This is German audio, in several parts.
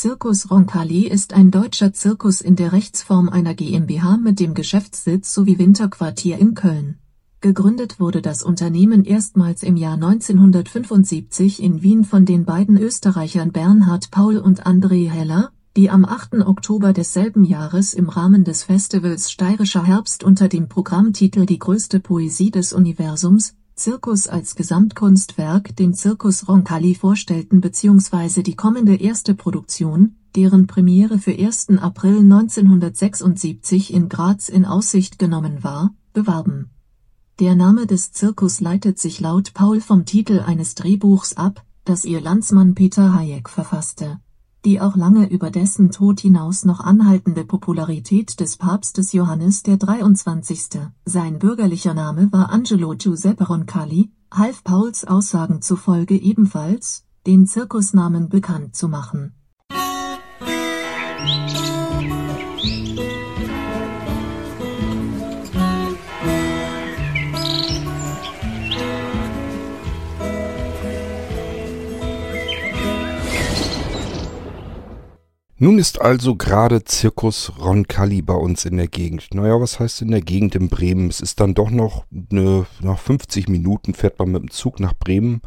Circus Roncalli ist ein deutscher Zirkus in der Rechtsform einer GmbH mit dem Geschäftssitz sowie Winterquartier in Köln. Gegründet wurde das Unternehmen erstmals im Jahr 1975 in Wien von den beiden Österreichern Bernhard Paul und André Heller, die am 8. Oktober desselben Jahres im Rahmen des Festivals Steirischer Herbst unter dem Programmtitel Die größte Poesie des Universums Zirkus als Gesamtkunstwerk den Circus Roncalli vorstellten bzw. die kommende erste Produktion, deren Premiere für 1. April 1976 in Graz in Aussicht genommen war, bewarben. Der Name des Zirkus leitet sich laut Paul vom Titel eines Drehbuchs ab, das ihr Landsmann Peter Hayek verfasste die auch lange über dessen Tod hinaus noch anhaltende Popularität des Papstes Johannes der 23. (sein bürgerlicher Name war Angelo Giuseppe Roncalli) half Pauls Aussagen zufolge ebenfalls, den Zirkusnamen bekannt zu machen Nun ist also gerade Zirkus Roncalli bei uns in der Gegend. Naja, was heißt in der Gegend in Bremen? Es ist dann doch noch eine, nach 50 Minuten fährt man mit dem Zug nach Bremen.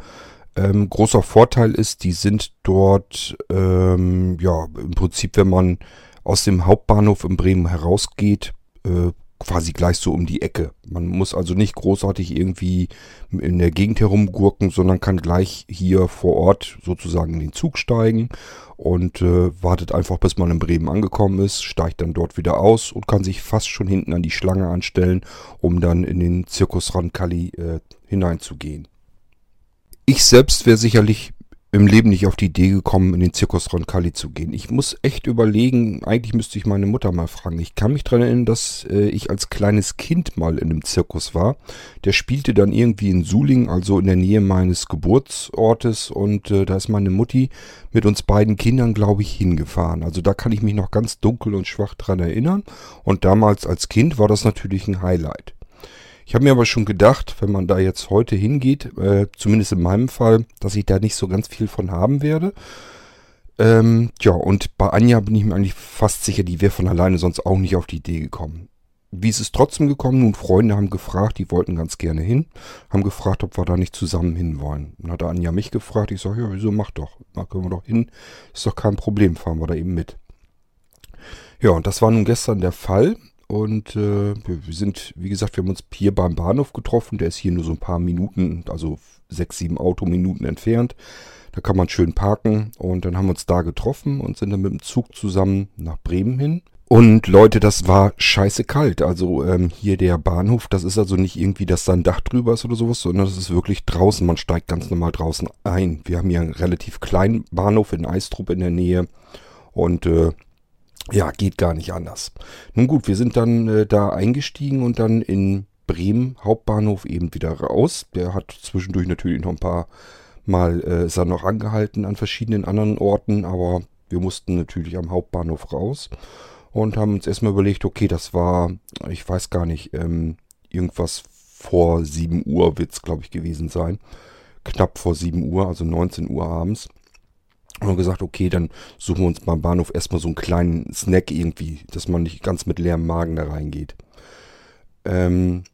Ähm, großer Vorteil ist, die sind dort, ähm, ja, im Prinzip, wenn man aus dem Hauptbahnhof in Bremen herausgeht, äh, quasi gleich so um die Ecke. Man muss also nicht großartig irgendwie in der Gegend herumgurken, sondern kann gleich hier vor Ort sozusagen in den Zug steigen und äh, wartet einfach, bis man in Bremen angekommen ist, steigt dann dort wieder aus und kann sich fast schon hinten an die Schlange anstellen, um dann in den Zirkus Rancalli äh, hineinzugehen. Ich selbst wäre sicherlich im Leben nicht auf die Idee gekommen, in den Zirkus Roncalli zu gehen. Ich muss echt überlegen, eigentlich müsste ich meine Mutter mal fragen. Ich kann mich daran erinnern, dass äh, ich als kleines Kind mal in einem Zirkus war. Der spielte dann irgendwie in Suling, also in der Nähe meines Geburtsortes. Und äh, da ist meine Mutti mit uns beiden Kindern, glaube ich, hingefahren. Also da kann ich mich noch ganz dunkel und schwach dran erinnern. Und damals als Kind war das natürlich ein Highlight. Ich habe mir aber schon gedacht, wenn man da jetzt heute hingeht, äh, zumindest in meinem Fall, dass ich da nicht so ganz viel von haben werde. Ähm, ja, und bei Anja bin ich mir eigentlich fast sicher, die wäre von alleine sonst auch nicht auf die Idee gekommen. Wie ist es trotzdem gekommen? Nun, Freunde haben gefragt, die wollten ganz gerne hin, haben gefragt, ob wir da nicht zusammen hin wollen. Dann hat Anja mich gefragt, ich sage, ja, wieso, mach doch, da können wir doch hin, ist doch kein Problem, fahren wir da eben mit. Ja, und das war nun gestern der Fall. Und äh, wir sind, wie gesagt, wir haben uns hier beim Bahnhof getroffen. Der ist hier nur so ein paar Minuten, also sechs, sieben Autominuten entfernt. Da kann man schön parken. Und dann haben wir uns da getroffen und sind dann mit dem Zug zusammen nach Bremen hin. Und Leute, das war scheiße kalt. Also ähm, hier der Bahnhof, das ist also nicht irgendwie, dass da ein Dach drüber ist oder sowas, sondern das ist wirklich draußen. Man steigt ganz normal draußen ein. Wir haben hier einen relativ kleinen Bahnhof in Eistrup in der Nähe. Und äh, ja, geht gar nicht anders. Nun gut, wir sind dann äh, da eingestiegen und dann in Bremen Hauptbahnhof eben wieder raus. Der hat zwischendurch natürlich noch ein paar Mal äh, ist er noch angehalten an verschiedenen anderen Orten, aber wir mussten natürlich am Hauptbahnhof raus und haben uns erstmal überlegt, okay, das war, ich weiß gar nicht, ähm, irgendwas vor 7 Uhr wird es, glaube ich, gewesen sein. Knapp vor 7 Uhr, also 19 Uhr abends. Und haben gesagt, okay, dann suchen wir uns beim Bahnhof erstmal so einen kleinen Snack irgendwie, dass man nicht ganz mit leerem Magen da reingeht. Ähm,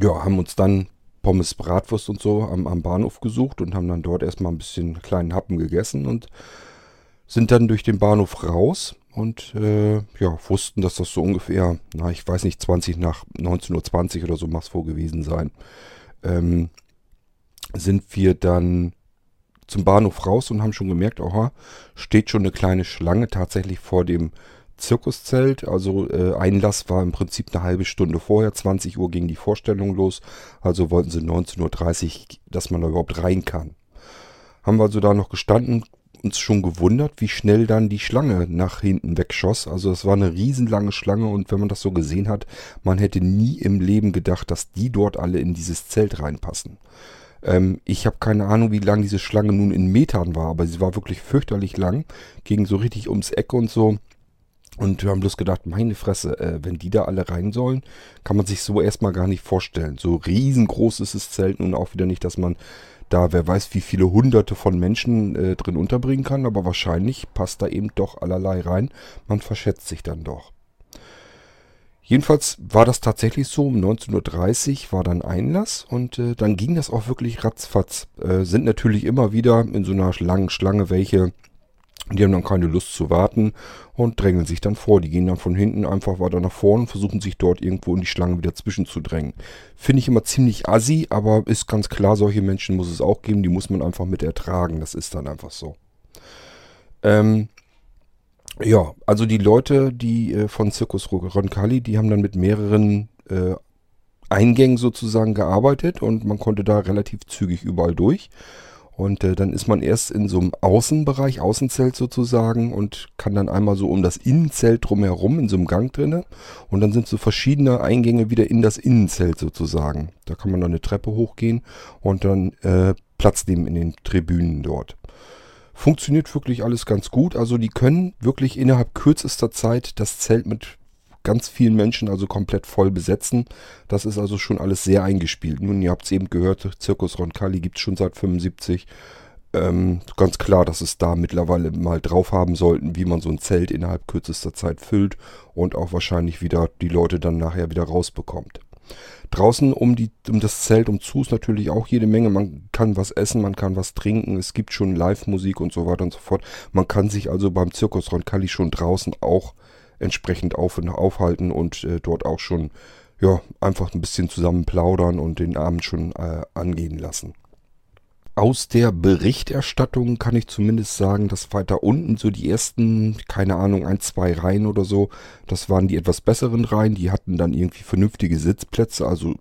ja, haben uns dann Pommes, Bratwurst und so am, am Bahnhof gesucht und haben dann dort erstmal ein bisschen kleinen Happen gegessen und sind dann durch den Bahnhof raus und äh, ja, wussten, dass das so ungefähr, na, ich weiß nicht, 20 nach 19.20 Uhr oder so es wohl gewesen sein. Ähm, sind wir dann zum Bahnhof raus und haben schon gemerkt, aha, steht schon eine kleine Schlange tatsächlich vor dem Zirkuszelt. Also äh, Einlass war im Prinzip eine halbe Stunde vorher. 20 Uhr ging die Vorstellung los. Also wollten sie 19.30 Uhr, dass man da überhaupt rein kann. Haben wir also da noch gestanden, uns schon gewundert, wie schnell dann die Schlange nach hinten wegschoss. Also es war eine riesenlange Schlange und wenn man das so gesehen hat, man hätte nie im Leben gedacht, dass die dort alle in dieses Zelt reinpassen. Ähm, ich habe keine Ahnung, wie lang diese Schlange nun in Metern war, aber sie war wirklich fürchterlich lang. Ging so richtig ums Eck und so. Und wir haben bloß gedacht, meine Fresse, äh, wenn die da alle rein sollen, kann man sich so erstmal gar nicht vorstellen. So riesengroß ist das Zelt nun auch wieder nicht, dass man da wer weiß wie viele hunderte von Menschen äh, drin unterbringen kann, aber wahrscheinlich passt da eben doch allerlei rein. Man verschätzt sich dann doch. Jedenfalls war das tatsächlich so, um 19.30 Uhr war dann Einlass und äh, dann ging das auch wirklich ratzfatz. Äh, sind natürlich immer wieder in so einer langen Schlange welche, die haben dann keine Lust zu warten und drängeln sich dann vor. Die gehen dann von hinten einfach weiter nach vorne und versuchen sich dort irgendwo in die Schlange wieder zwischenzudrängen. Finde ich immer ziemlich assi, aber ist ganz klar, solche Menschen muss es auch geben, die muss man einfach mit ertragen. Das ist dann einfach so. Ähm, ja, also die Leute, die äh, von Circus Roncalli, die haben dann mit mehreren äh, Eingängen sozusagen gearbeitet und man konnte da relativ zügig überall durch. Und äh, dann ist man erst in so einem Außenbereich, Außenzelt sozusagen und kann dann einmal so um das Innenzelt drumherum in so einem Gang drinne. Und dann sind so verschiedene Eingänge wieder in das Innenzelt sozusagen. Da kann man dann eine Treppe hochgehen und dann äh, Platz nehmen in den Tribünen dort. Funktioniert wirklich alles ganz gut. Also die können wirklich innerhalb kürzester Zeit das Zelt mit ganz vielen Menschen also komplett voll besetzen. Das ist also schon alles sehr eingespielt. Nun, ihr habt es eben gehört, Zirkus Roncalli gibt es schon seit 75. Ähm, ganz klar, dass es da mittlerweile mal drauf haben sollten, wie man so ein Zelt innerhalb kürzester Zeit füllt und auch wahrscheinlich wieder die Leute dann nachher wieder rausbekommt. Draußen um, die, um das Zelt um zu ist natürlich auch jede Menge. Man kann was essen, man kann was trinken. Es gibt schon Live-Musik und so weiter und so fort. Man kann sich also beim Zirkus Roncalli schon draußen auch entsprechend auf und aufhalten und äh, dort auch schon ja einfach ein bisschen zusammen plaudern und den Abend schon äh, angehen lassen. Aus der Berichterstattung kann ich zumindest sagen, dass weiter unten so die ersten, keine Ahnung, ein, zwei Reihen oder so, das waren die etwas besseren Reihen, die hatten dann irgendwie vernünftige Sitzplätze, also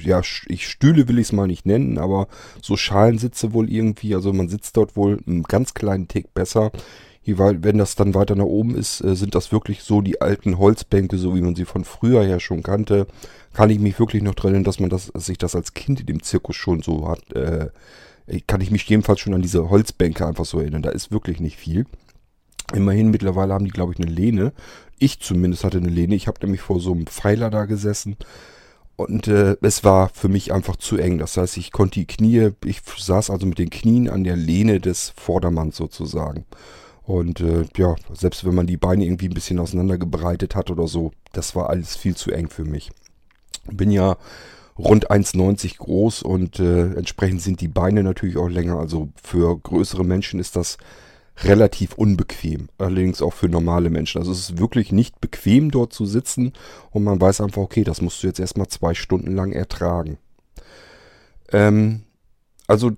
ja, ich Stühle will ich es mal nicht nennen, aber so Schalensitze wohl irgendwie, also man sitzt dort wohl einen ganz kleinen Tick besser. Weil, wenn das dann weiter nach oben ist, äh, sind das wirklich so die alten Holzbänke, so wie man sie von früher her schon kannte. Kann ich mich wirklich noch dran erinnern, dass man das, dass das als Kind in dem Zirkus schon so hat, äh, kann ich mich jedenfalls schon an diese Holzbänke einfach so erinnern. Da ist wirklich nicht viel. Immerhin mittlerweile haben die, glaube ich, eine Lehne. Ich zumindest hatte eine Lehne. Ich habe nämlich vor so einem Pfeiler da gesessen. Und äh, es war für mich einfach zu eng. Das heißt, ich konnte die Knie, ich saß also mit den Knien an der Lehne des Vordermanns sozusagen. Und äh, ja, selbst wenn man die Beine irgendwie ein bisschen auseinandergebreitet hat oder so, das war alles viel zu eng für mich. Bin ja rund 1,90 groß und äh, entsprechend sind die Beine natürlich auch länger. Also für größere Menschen ist das relativ unbequem. Allerdings auch für normale Menschen. Also es ist wirklich nicht bequem dort zu sitzen und man weiß einfach, okay, das musst du jetzt erstmal zwei Stunden lang ertragen. Ähm, also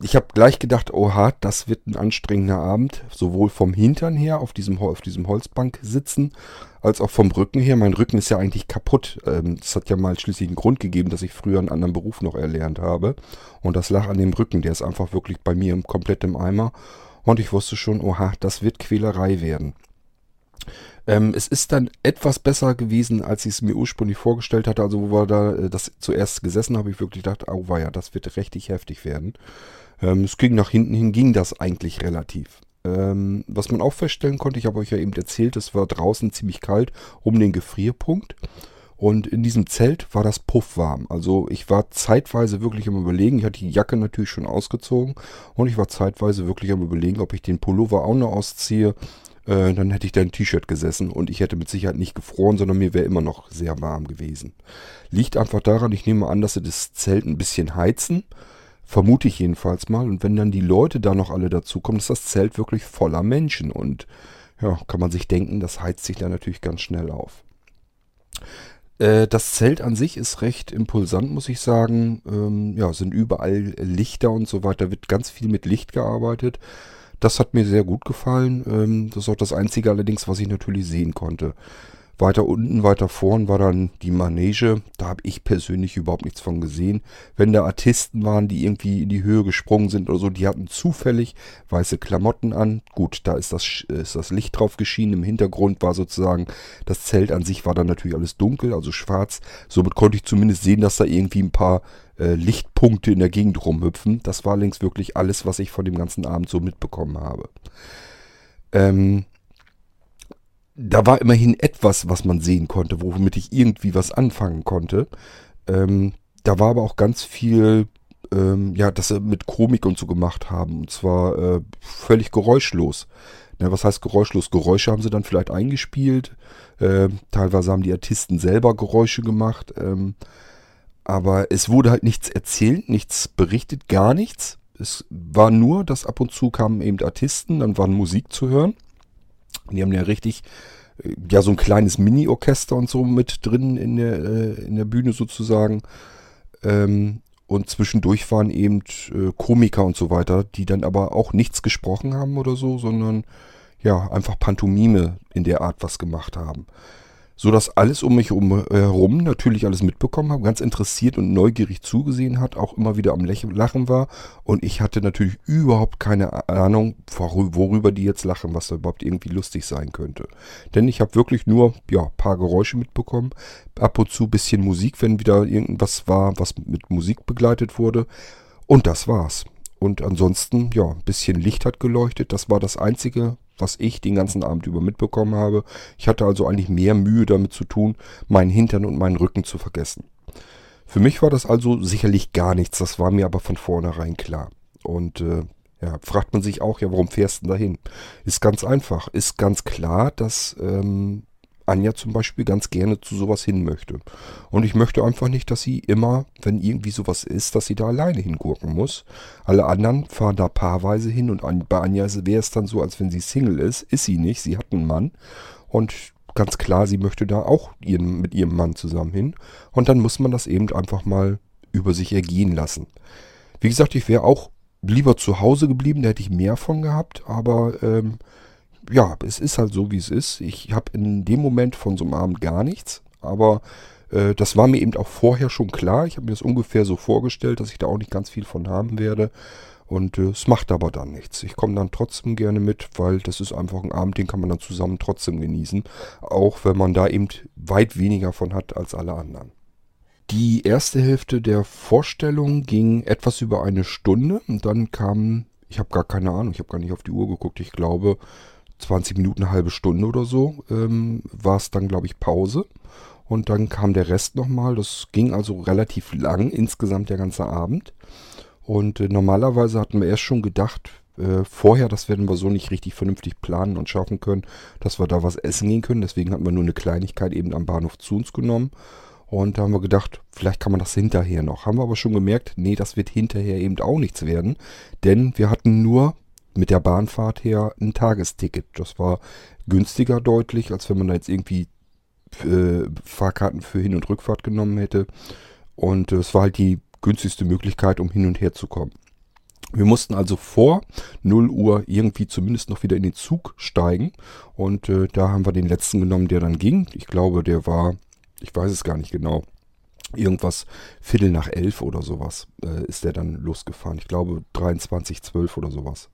ich habe gleich gedacht, oha, das wird ein anstrengender Abend, sowohl vom Hintern her auf diesem, auf diesem Holzbank sitzen, als auch vom Rücken her. Mein Rücken ist ja eigentlich kaputt. Ähm, das hat ja mal schließlich einen Grund gegeben, dass ich früher einen anderen Beruf noch erlernt habe. Und das lag an dem Rücken, der ist einfach wirklich bei mir komplett im Eimer. Und ich wusste schon, oha, das wird Quälerei werden. Ähm, es ist dann etwas besser gewesen, als ich es mir ursprünglich vorgestellt hatte. Also, wo wir da äh, das zuerst gesessen habe, ich wirklich gedacht, au ja, das wird richtig heftig werden. Ähm, es ging nach hinten hin, ging das eigentlich relativ. Ähm, was man auch feststellen konnte, ich habe euch ja eben erzählt, es war draußen ziemlich kalt um den Gefrierpunkt. Und in diesem Zelt war das puffwarm. Also ich war zeitweise wirklich am überlegen. Ich hatte die Jacke natürlich schon ausgezogen. Und ich war zeitweise wirklich am überlegen, ob ich den Pullover auch noch ausziehe. Äh, dann hätte ich da ein T-Shirt gesessen und ich hätte mit Sicherheit nicht gefroren, sondern mir wäre immer noch sehr warm gewesen. Liegt einfach daran, ich nehme an, dass sie das Zelt ein bisschen heizen. Vermute ich jedenfalls mal. Und wenn dann die Leute da noch alle dazukommen, ist das Zelt wirklich voller Menschen. Und ja, kann man sich denken, das heizt sich da natürlich ganz schnell auf. Äh, das Zelt an sich ist recht impulsant, muss ich sagen. Ähm, ja, sind überall Lichter und so weiter. Wird ganz viel mit Licht gearbeitet. Das hat mir sehr gut gefallen. Ähm, das ist auch das Einzige allerdings, was ich natürlich sehen konnte. Weiter unten, weiter vorn war dann die Manege. Da habe ich persönlich überhaupt nichts von gesehen. Wenn da Artisten waren, die irgendwie in die Höhe gesprungen sind oder so, die hatten zufällig weiße Klamotten an. Gut, da ist das, ist das Licht drauf geschienen. Im Hintergrund war sozusagen, das Zelt an sich war dann natürlich alles dunkel, also schwarz. Somit konnte ich zumindest sehen, dass da irgendwie ein paar äh, Lichtpunkte in der Gegend rumhüpfen. Das war längst wirklich alles, was ich von dem ganzen Abend so mitbekommen habe. Ähm, da war immerhin etwas, was man sehen konnte, womit ich irgendwie was anfangen konnte. Ähm, da war aber auch ganz viel, ähm, ja, dass sie mit Komik und so gemacht haben. Und zwar äh, völlig geräuschlos. Ja, was heißt geräuschlos? Geräusche haben sie dann vielleicht eingespielt. Äh, teilweise haben die Artisten selber Geräusche gemacht. Ähm, aber es wurde halt nichts erzählt, nichts berichtet, gar nichts. Es war nur, dass ab und zu kamen eben Artisten, dann war Musik zu hören. Die haben ja richtig, äh, ja, so ein kleines Mini-Orchester und so mit drin in der, äh, in der Bühne sozusagen. Ähm, und zwischendurch waren eben äh, Komiker und so weiter, die dann aber auch nichts gesprochen haben oder so, sondern ja, einfach Pantomime in der Art was gemacht haben so dass alles um mich herum natürlich alles mitbekommen habe, ganz interessiert und neugierig zugesehen hat, auch immer wieder am Lachen war und ich hatte natürlich überhaupt keine Ahnung, worüber die jetzt lachen, was da überhaupt irgendwie lustig sein könnte. Denn ich habe wirklich nur ja paar Geräusche mitbekommen, ab und zu bisschen Musik, wenn wieder irgendwas war, was mit Musik begleitet wurde und das war's. Und ansonsten, ja, ein bisschen Licht hat geleuchtet. Das war das Einzige, was ich den ganzen Abend über mitbekommen habe. Ich hatte also eigentlich mehr Mühe damit zu tun, meinen Hintern und meinen Rücken zu vergessen. Für mich war das also sicherlich gar nichts, das war mir aber von vornherein klar. Und äh, ja, fragt man sich auch, ja, warum fährst du denn dahin? Ist ganz einfach. Ist ganz klar, dass ähm, Anja zum Beispiel ganz gerne zu sowas hin möchte. Und ich möchte einfach nicht, dass sie immer, wenn irgendwie sowas ist, dass sie da alleine hingurken muss. Alle anderen fahren da paarweise hin und bei Anja wäre es dann so, als wenn sie Single ist. Ist sie nicht, sie hat einen Mann. Und ganz klar, sie möchte da auch ihren, mit ihrem Mann zusammen hin. Und dann muss man das eben einfach mal über sich ergehen lassen. Wie gesagt, ich wäre auch lieber zu Hause geblieben, da hätte ich mehr von gehabt, aber ähm, ja, es ist halt so, wie es ist. Ich habe in dem Moment von so einem Abend gar nichts, aber äh, das war mir eben auch vorher schon klar. Ich habe mir das ungefähr so vorgestellt, dass ich da auch nicht ganz viel von haben werde. Und äh, es macht aber dann nichts. Ich komme dann trotzdem gerne mit, weil das ist einfach ein Abend, den kann man dann zusammen trotzdem genießen. Auch wenn man da eben weit weniger von hat als alle anderen. Die erste Hälfte der Vorstellung ging etwas über eine Stunde und dann kam, ich habe gar keine Ahnung, ich habe gar nicht auf die Uhr geguckt, ich glaube 20 Minuten, eine halbe Stunde oder so, ähm, war es dann, glaube ich, Pause. Und dann kam der Rest nochmal. Das ging also relativ lang, insgesamt der ganze Abend. Und äh, normalerweise hatten wir erst schon gedacht, äh, vorher, das werden wir so nicht richtig vernünftig planen und schaffen können, dass wir da was essen gehen können. Deswegen hatten wir nur eine Kleinigkeit eben am Bahnhof zu uns genommen. Und da haben wir gedacht, vielleicht kann man das hinterher noch. Haben wir aber schon gemerkt, nee, das wird hinterher eben auch nichts werden. Denn wir hatten nur mit der Bahnfahrt her ein Tagesticket. Das war günstiger deutlich, als wenn man da jetzt irgendwie äh, Fahrkarten für Hin- und Rückfahrt genommen hätte. Und äh, es war halt die günstigste Möglichkeit, um hin und her zu kommen. Wir mussten also vor 0 Uhr irgendwie zumindest noch wieder in den Zug steigen. Und äh, da haben wir den letzten genommen, der dann ging. Ich glaube, der war, ich weiß es gar nicht genau, irgendwas Viertel nach elf oder sowas äh, ist der dann losgefahren. Ich glaube 23, 12 oder sowas.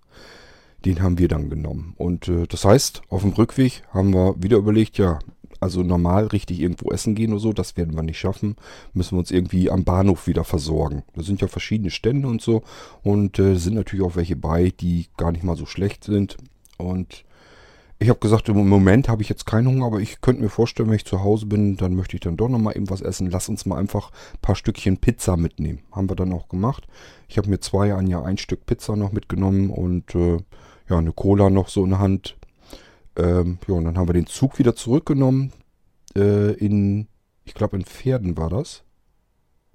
Den haben wir dann genommen. Und äh, das heißt, auf dem Rückweg haben wir wieder überlegt, ja, also normal richtig irgendwo essen gehen oder so, das werden wir nicht schaffen. Müssen wir uns irgendwie am Bahnhof wieder versorgen. Da sind ja verschiedene Stände und so. Und äh, sind natürlich auch welche bei, die gar nicht mal so schlecht sind. Und ich habe gesagt, im Moment habe ich jetzt keinen Hunger, aber ich könnte mir vorstellen, wenn ich zu Hause bin, dann möchte ich dann doch nochmal eben was essen. Lass uns mal einfach ein paar Stückchen Pizza mitnehmen. Haben wir dann auch gemacht. Ich habe mir zwei, ein Jahr ein Stück Pizza noch mitgenommen und äh, ja, eine Cola noch so in der Hand. Ähm, ja, und dann haben wir den Zug wieder zurückgenommen. Äh, in, ich glaube in Pferden war das.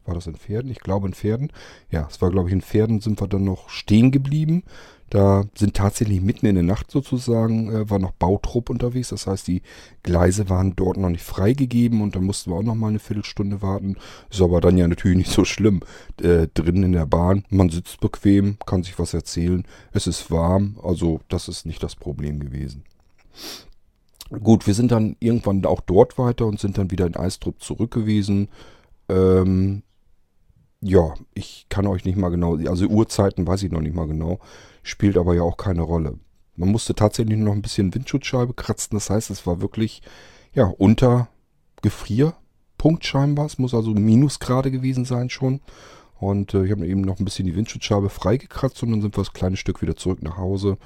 War das in Pferden? Ich glaube in Pferden. Ja, es war glaube ich in Pferden sind wir dann noch stehen geblieben. Da sind tatsächlich mitten in der Nacht sozusagen, äh, war noch Bautrupp unterwegs. Das heißt, die Gleise waren dort noch nicht freigegeben und dann mussten wir auch noch mal eine Viertelstunde warten. Ist aber dann ja natürlich nicht so schlimm. Äh, drin in der Bahn, man sitzt bequem, kann sich was erzählen. Es ist warm, also das ist nicht das Problem gewesen. Gut, wir sind dann irgendwann auch dort weiter und sind dann wieder in Eistrup zurück gewesen. Ähm, ja, ich kann euch nicht mal genau, also Uhrzeiten weiß ich noch nicht mal genau spielt aber ja auch keine Rolle. Man musste tatsächlich noch ein bisschen Windschutzscheibe kratzen, das heißt, es war wirklich ja unter Gefrierpunkt scheinbar. Es muss also Minusgrade gewesen sein schon. Und äh, ich habe eben noch ein bisschen die Windschutzscheibe freigekratzt und dann sind wir das kleine Stück wieder zurück nach Hause.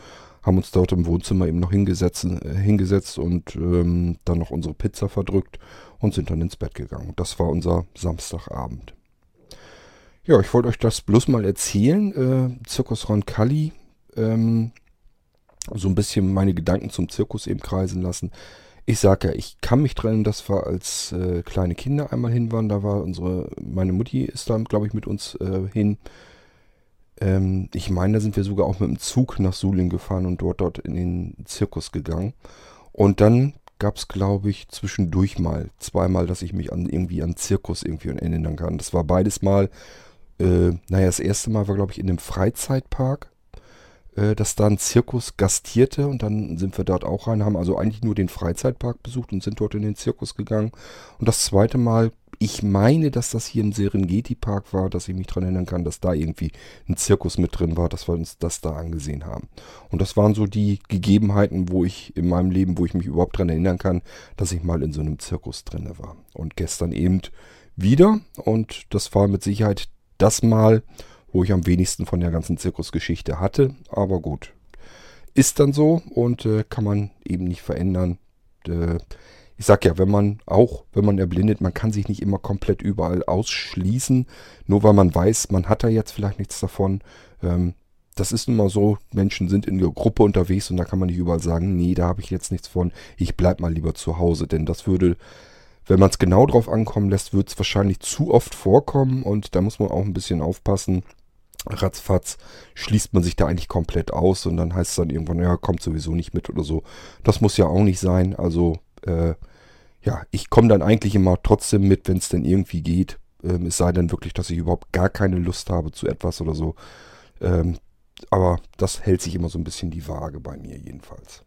haben uns dort im Wohnzimmer eben noch hingesetzt, äh, hingesetzt und ähm, dann noch unsere Pizza verdrückt und sind dann ins Bett gegangen. Das war unser Samstagabend. Ja, ich wollte euch das bloß mal erzählen. Äh, Zirkus Roncalli. Ähm, so ein bisschen meine Gedanken zum Zirkus eben kreisen lassen. Ich sage ja, ich kann mich trennen, dass wir als äh, kleine Kinder einmal hin waren. Da war unsere, meine Mutti ist da, glaube ich, mit uns äh, hin. Ähm, ich meine, da sind wir sogar auch mit dem Zug nach Suling gefahren und dort, dort in den Zirkus gegangen. Und dann gab es, glaube ich, zwischendurch mal zweimal, dass ich mich an irgendwie an Zirkus irgendwie erinnern kann. Das war beides mal, äh, naja, das erste Mal war, glaube ich, in einem Freizeitpark, äh, dass da ein Zirkus gastierte und dann sind wir dort auch rein, haben also eigentlich nur den Freizeitpark besucht und sind dort in den Zirkus gegangen. Und das zweite Mal ich meine, dass das hier im Serengeti-Park war, dass ich mich daran erinnern kann, dass da irgendwie ein Zirkus mit drin war, dass wir uns das da angesehen haben. Und das waren so die Gegebenheiten, wo ich in meinem Leben, wo ich mich überhaupt daran erinnern kann, dass ich mal in so einem Zirkus drin war. Und gestern eben wieder. Und das war mit Sicherheit das Mal, wo ich am wenigsten von der ganzen Zirkusgeschichte hatte. Aber gut, ist dann so und äh, kann man eben nicht verändern. Äh, ich sag ja, wenn man auch, wenn man erblindet, man kann sich nicht immer komplett überall ausschließen, nur weil man weiß, man hat da jetzt vielleicht nichts davon. Ähm, das ist nun mal so, Menschen sind in der Gruppe unterwegs und da kann man nicht überall sagen, nee, da habe ich jetzt nichts von, ich bleib mal lieber zu Hause, denn das würde, wenn man es genau drauf ankommen lässt, wird es wahrscheinlich zu oft vorkommen und da muss man auch ein bisschen aufpassen. Ratzfatz schließt man sich da eigentlich komplett aus und dann heißt es dann irgendwann, ja, kommt sowieso nicht mit oder so. Das muss ja auch nicht sein, also äh, ja, ich komme dann eigentlich immer trotzdem mit, wenn es denn irgendwie geht. Ähm, es sei denn wirklich, dass ich überhaupt gar keine Lust habe zu etwas oder so. Ähm, aber das hält sich immer so ein bisschen die Waage bei mir jedenfalls.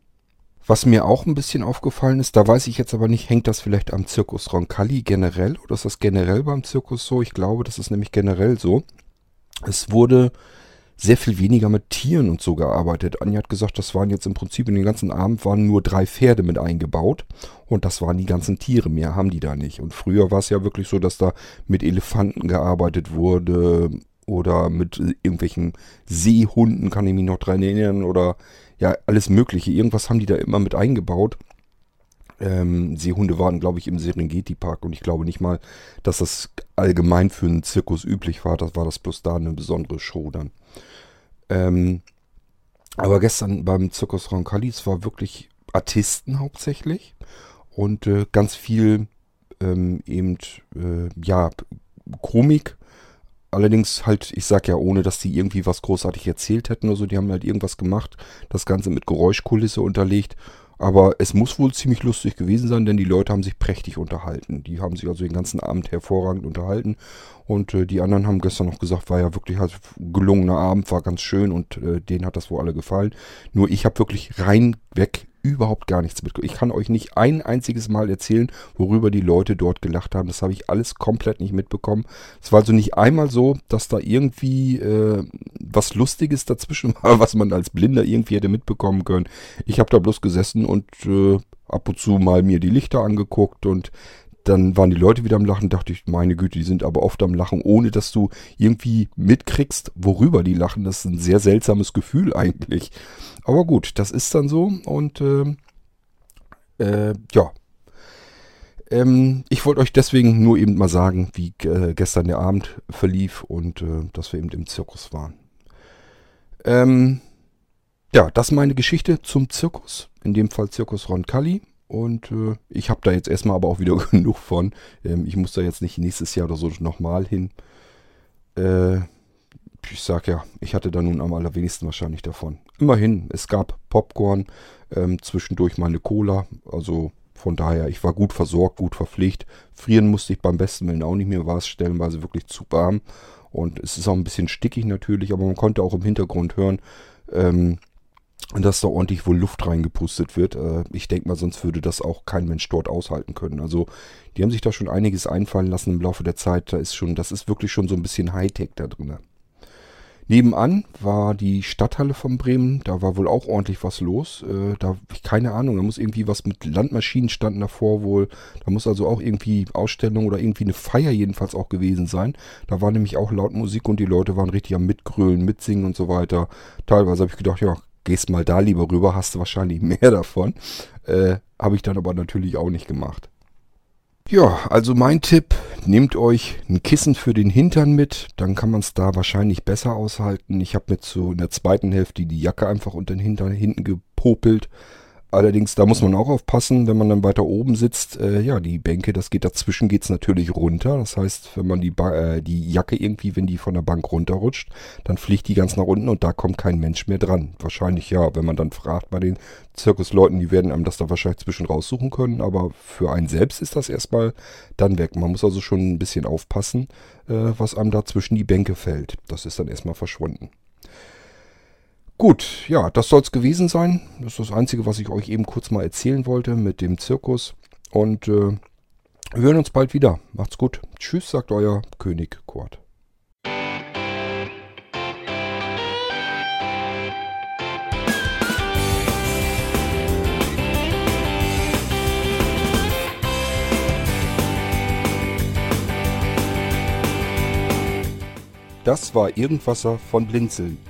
Was mir auch ein bisschen aufgefallen ist, da weiß ich jetzt aber nicht, hängt das vielleicht am Zirkus Roncalli generell oder ist das generell beim Zirkus so? Ich glaube, das ist nämlich generell so. Es wurde sehr viel weniger mit Tieren und so gearbeitet. Anja hat gesagt, das waren jetzt im Prinzip in den ganzen Abend waren nur drei Pferde mit eingebaut und das waren die ganzen Tiere. Mehr haben die da nicht. Und früher war es ja wirklich so, dass da mit Elefanten gearbeitet wurde oder mit irgendwelchen Seehunden, kann ich mich noch dran erinnern, oder ja, alles Mögliche. Irgendwas haben die da immer mit eingebaut. Ähm, Seehunde waren, glaube ich, im Serengeti-Park und ich glaube nicht mal, dass das allgemein für einen Zirkus üblich war. Das war das bloß da eine besondere Show dann. Ähm, aber gestern beim Zirkus Roncalis war wirklich Artisten hauptsächlich und äh, ganz viel ähm, eben, äh, ja, Komik. Allerdings halt, ich sag ja, ohne dass die irgendwie was großartig erzählt hätten oder so, die haben halt irgendwas gemacht, das Ganze mit Geräuschkulisse unterlegt aber es muss wohl ziemlich lustig gewesen sein, denn die Leute haben sich prächtig unterhalten. Die haben sich also den ganzen Abend hervorragend unterhalten. Und äh, die anderen haben gestern noch gesagt, war ja wirklich halt gelungener Abend, war ganz schön und äh, denen hat das wohl alle gefallen. Nur ich habe wirklich reinweg überhaupt gar nichts mitbekommen. Ich kann euch nicht ein einziges Mal erzählen, worüber die Leute dort gelacht haben. Das habe ich alles komplett nicht mitbekommen. Es war also nicht einmal so, dass da irgendwie äh, was Lustiges dazwischen war, was man als Blinder irgendwie hätte mitbekommen können. Ich habe da bloß gesessen und äh, ab und zu mal mir die Lichter angeguckt und dann waren die Leute wieder am Lachen, dachte ich, meine Güte, die sind aber oft am Lachen, ohne dass du irgendwie mitkriegst, worüber die lachen. Das ist ein sehr seltsames Gefühl eigentlich. Aber gut, das ist dann so und äh, äh, ja. Ähm, ich wollte euch deswegen nur eben mal sagen, wie äh, gestern der Abend verlief und äh, dass wir eben im Zirkus waren. Ähm, ja, das ist meine Geschichte zum Zirkus. In dem Fall Zirkus Roncalli. Und äh, ich habe da jetzt erstmal aber auch wieder genug von. Ähm, ich muss da jetzt nicht nächstes Jahr oder so nochmal hin. Äh, ich sag ja, ich hatte da nun am allerwenigsten wahrscheinlich davon. Immerhin, es gab Popcorn, ähm, zwischendurch meine Cola. Also von daher, ich war gut versorgt, gut verpflegt. Frieren musste ich beim besten Willen auch nicht mehr, war es stellenweise wirklich zu warm. Und es ist auch ein bisschen stickig natürlich, aber man konnte auch im Hintergrund hören, ähm, dass da ordentlich wohl Luft reingepustet wird. Äh, ich denke mal, sonst würde das auch kein Mensch dort aushalten können. Also die haben sich da schon einiges einfallen lassen im Laufe der Zeit. Da ist schon, das ist wirklich schon so ein bisschen Hightech da drin. Nebenan war die Stadthalle von Bremen. Da war wohl auch ordentlich was los. Äh, da, keine Ahnung, da muss irgendwie was mit Landmaschinen standen davor wohl. Da muss also auch irgendwie Ausstellung oder irgendwie eine Feier jedenfalls auch gewesen sein. Da war nämlich auch laut Musik und die Leute waren richtig am Mitgrölen, Mitsingen und so weiter. Teilweise habe ich gedacht, ja, gehst mal da lieber rüber, hast du wahrscheinlich mehr davon. Äh, Habe ich dann aber natürlich auch nicht gemacht. Ja, also mein Tipp, nehmt euch ein Kissen für den Hintern mit, dann kann man es da wahrscheinlich besser aushalten. Ich habe mir so in der zweiten Hälfte die Jacke einfach unter den Hintern hinten gepopelt. Allerdings, da muss man auch aufpassen, wenn man dann weiter oben sitzt. Äh, ja, die Bänke, das geht dazwischen, geht's natürlich runter. Das heißt, wenn man die, ba äh, die Jacke irgendwie, wenn die von der Bank runterrutscht, dann fliegt die ganz nach unten und da kommt kein Mensch mehr dran. Wahrscheinlich ja, wenn man dann fragt bei den Zirkusleuten, die werden einem das da wahrscheinlich zwischen raussuchen können. Aber für einen selbst ist das erstmal dann weg. Man muss also schon ein bisschen aufpassen, äh, was einem da zwischen die Bänke fällt. Das ist dann erstmal verschwunden. Gut, ja, das soll es gewesen sein. Das ist das Einzige, was ich euch eben kurz mal erzählen wollte mit dem Zirkus. Und äh, wir hören uns bald wieder. Macht's gut. Tschüss, sagt euer König Kurt. Das war Irgendwasser von Blinzeln.